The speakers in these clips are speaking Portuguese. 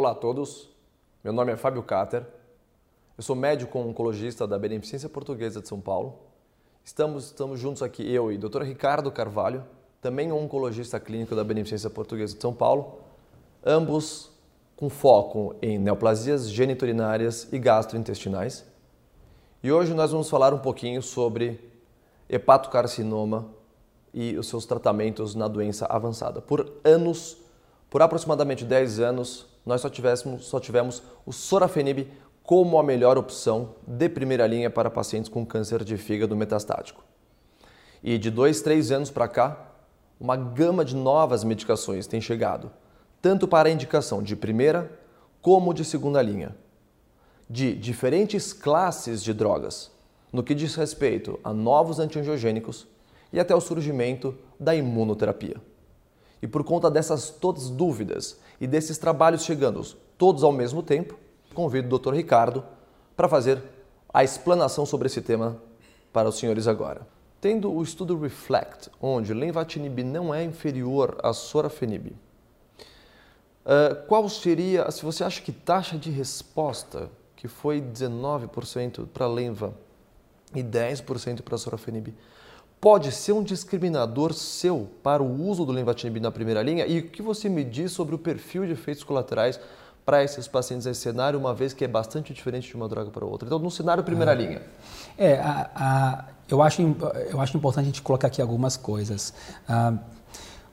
Olá a todos, meu nome é Fábio Cater, eu sou médico oncologista da Beneficência Portuguesa de São Paulo. Estamos, estamos juntos aqui, eu e o Dr. Ricardo Carvalho, também oncologista clínico da Beneficência Portuguesa de São Paulo, ambos com foco em neoplasias geniturinárias e gastrointestinais. E hoje nós vamos falar um pouquinho sobre hepatocarcinoma e os seus tratamentos na doença avançada. Por anos, por aproximadamente 10 anos, nós só, tivemos, só tivemos o sorafenib como a melhor opção de primeira linha para pacientes com câncer de fígado metastático. E de dois, três anos para cá, uma gama de novas medicações tem chegado, tanto para a indicação de primeira como de segunda linha, de diferentes classes de drogas, no que diz respeito a novos antiangiogênicos e até o surgimento da imunoterapia. E por conta dessas todas dúvidas e desses trabalhos chegando todos ao mesmo tempo, convido o Dr. Ricardo para fazer a explanação sobre esse tema para os senhores agora. Tendo o estudo Reflect, onde lenvatinib não é inferior a sorafenib, uh, qual seria, se você acha que taxa de resposta, que foi 19% para lenva e 10% para sorafenib, pode ser um discriminador seu para o uso do lenvatinib na primeira linha? E o que você me diz sobre o perfil de efeitos colaterais para esses pacientes nesse cenário, uma vez que é bastante diferente de uma droga para outra? Então, no cenário primeira linha. É, a, a, eu, acho, eu acho importante a gente colocar aqui algumas coisas. Ah,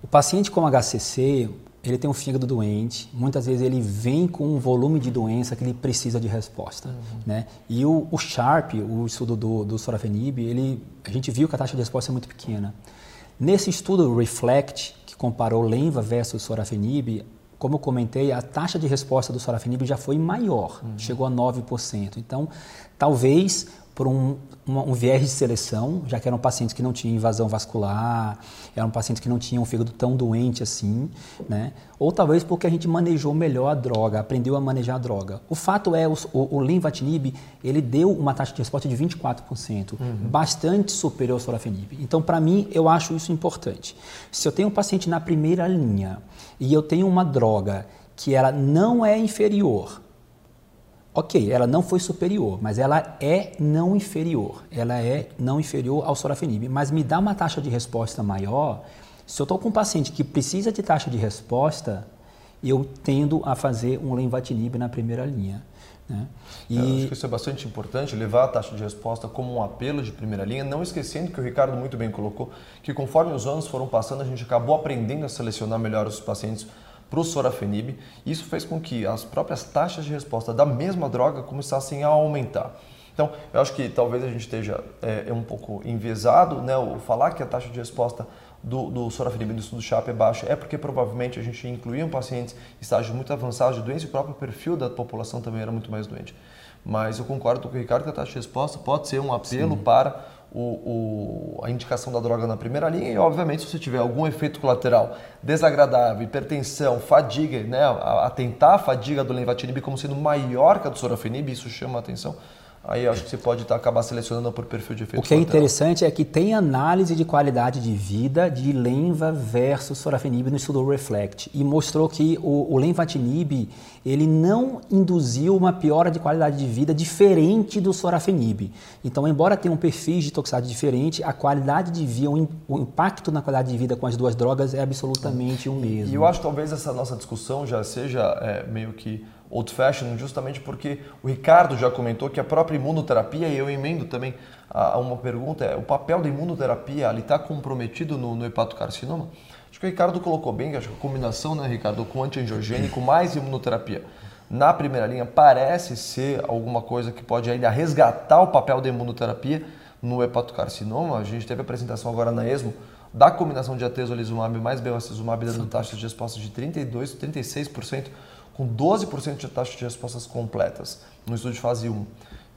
o paciente com HCC, ele tem um fígado doente, muitas vezes ele vem com um volume de doença que ele precisa de resposta. Uhum. Né? E o, o, SHARP, o estudo do, do sorafenib, ele, a gente viu que a taxa de resposta é muito pequena. Nesse estudo Reflect, que comparou Lenva versus sorafenib, como eu comentei, a taxa de resposta do sorafenib já foi maior, uhum. chegou a 9%. Então, talvez por um, um, um, viés de seleção, já que eram pacientes que não tinham invasão vascular, eram pacientes que não tinham um fígado tão doente assim, né? Ou talvez porque a gente manejou melhor a droga, aprendeu a manejar a droga. O fato é, o, o, o Lenvatinib, ele deu uma taxa de resposta de 24%, uhum. bastante superior ao sorafenib. Então, para mim, eu acho isso importante. Se eu tenho um paciente na primeira linha e eu tenho uma droga que ela não é inferior Ok, ela não foi superior, mas ela é não inferior. Ela é não inferior ao sorafenib, mas me dá uma taxa de resposta maior. Se eu estou com um paciente que precisa de taxa de resposta, eu tendo a fazer um lenvatinib na primeira linha. Né? E... Eu acho que isso é bastante importante, levar a taxa de resposta como um apelo de primeira linha, não esquecendo que o Ricardo muito bem colocou, que conforme os anos foram passando, a gente acabou aprendendo a selecionar melhor os pacientes para o sorafenib. Isso fez com que as próprias taxas de resposta da mesma droga começassem a aumentar. Então, eu acho que talvez a gente esteja é, um pouco enviesado, né? O falar que a taxa de resposta do, do sorafenib do estudo CHAP é baixa é porque provavelmente a gente incluía pacientes em estágio muito avançado de doença e o próprio perfil da população também era muito mais doente. Mas eu concordo com o Ricardo que a taxa de resposta pode ser um apelo Sim. para o, o, a indicação da droga na primeira linha e, obviamente, se você tiver algum efeito colateral desagradável, hipertensão, fadiga, né, a, a tentar a fadiga do lenvatinib como sendo maior que a do sorafenib, isso chama a atenção, Aí acho que você pode tá, acabar selecionando por perfil de efeito. O que é interessante é que tem análise de qualidade de vida de Lenva versus Sorafenib no estudo Reflect e mostrou que o, o Lenvatinib ele não induziu uma piora de qualidade de vida diferente do Sorafenib. Então, embora tenha um perfil de toxicidade diferente, a qualidade de vida, o impacto na qualidade de vida com as duas drogas é absolutamente o mesmo. E eu acho que talvez essa nossa discussão já seja é, meio que old fashioned, justamente porque o Ricardo já comentou que a própria imunoterapia, e eu emendo também a, uma pergunta, é o papel da imunoterapia ali está comprometido no, no hepatocarcinoma? Acho que o Ricardo colocou bem, acho que a combinação, né, Ricardo, com antiangiogênico mais imunoterapia na primeira linha parece ser alguma coisa que pode ainda resgatar o papel da imunoterapia no hepatocarcinoma. A gente teve a apresentação agora na ESMO da combinação de atezolizumab mais bevacizumab dando taxas de resposta de 32, 36% com 12% de taxa de respostas completas no estudo de fase 1.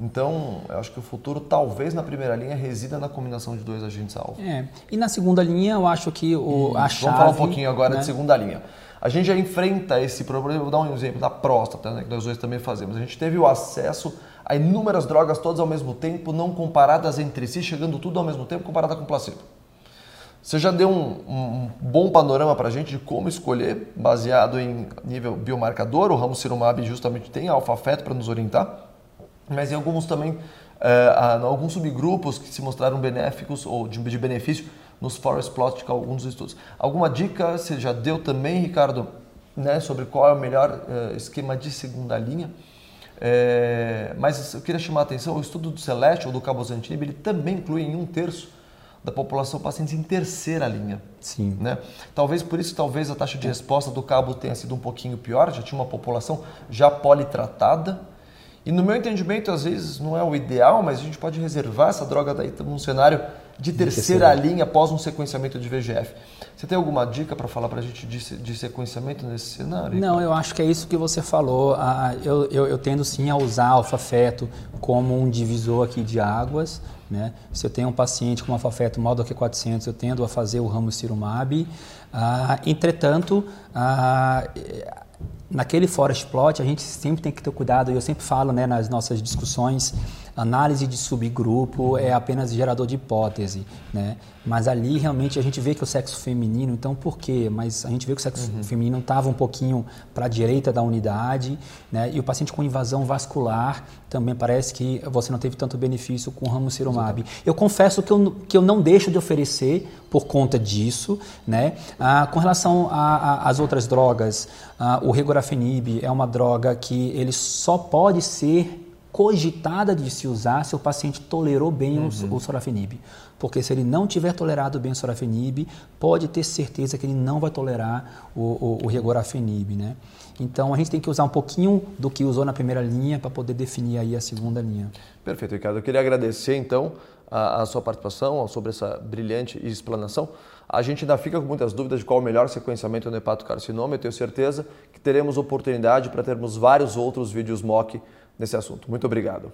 Então, eu acho que o futuro, talvez na primeira linha, resida na combinação de dois agentes-alvo. É. E na segunda linha, eu acho que o, a chave... Vamos falar um pouquinho agora né? de segunda linha. A gente já enfrenta esse problema, vou dar um exemplo da próstata, né, que nós dois também fazemos. A gente teve o acesso a inúmeras drogas todas ao mesmo tempo, não comparadas entre si, chegando tudo ao mesmo tempo, comparada com placebo. Você já deu um, um bom panorama para a gente de como escolher, baseado em nível biomarcador. O ramo Cirumab justamente tem alfa-feto para nos orientar, mas em alguns também, é, alguns subgrupos que se mostraram benéficos ou de, de benefício nos forest plot de alguns estudos. Alguma dica você já deu também, Ricardo, né, sobre qual é o melhor é, esquema de segunda linha? É, mas eu queria chamar a atenção, o estudo do Celeste ou do cabozantinib, ele também inclui em um terço da população pacientes em terceira linha. Sim. Né? Talvez por isso, talvez a taxa de resposta do cabo tenha sido um pouquinho pior, já tinha uma população já politratada. E no meu entendimento, às vezes não é o ideal, mas a gente pode reservar essa droga daí num cenário de terceira linha após um sequenciamento de VGF. Você tem alguma dica para falar para a gente de, de, sequenciamento nesse cenário? Não, eu acho que é isso que você falou. Eu, eu, eu tendo sim a usar alfa-feto como um divisor aqui de águas. Né? Se eu tenho um paciente com alfa-feto maior do que 400, eu tendo a fazer o ramucirumab. Ah, entretanto, ah, naquele forest plot, a gente sempre tem que ter cuidado, e eu sempre falo né, nas nossas discussões, análise de subgrupo é apenas gerador de hipótese, né? Mas ali realmente a gente vê que o sexo feminino, então por quê? Mas a gente vê que o sexo uhum. feminino estava um pouquinho para a direita da unidade, né? E o paciente com invasão vascular também parece que você não teve tanto benefício com o ramucirumab. Eu confesso que eu, que eu não deixo de oferecer por conta disso, né? Ah, com relação às outras drogas, ah, o regorafenib é uma droga que ele só pode ser cogitada de se usar se o paciente tolerou bem uhum. o, o sorafenib. Porque se ele não tiver tolerado bem o sorafenib, pode ter certeza que ele não vai tolerar o, o, o regorafenib, né? Então a gente tem que usar um pouquinho do que usou na primeira linha para poder definir aí a segunda linha. Perfeito, Ricardo. Eu queria agradecer então a, a sua participação sobre essa brilhante explanação. A gente ainda fica com muitas dúvidas de qual o melhor sequenciamento no hepatocarcinoma. Eu tenho certeza que teremos oportunidade para termos vários outros vídeos mock nesse assunto. Muito obrigado.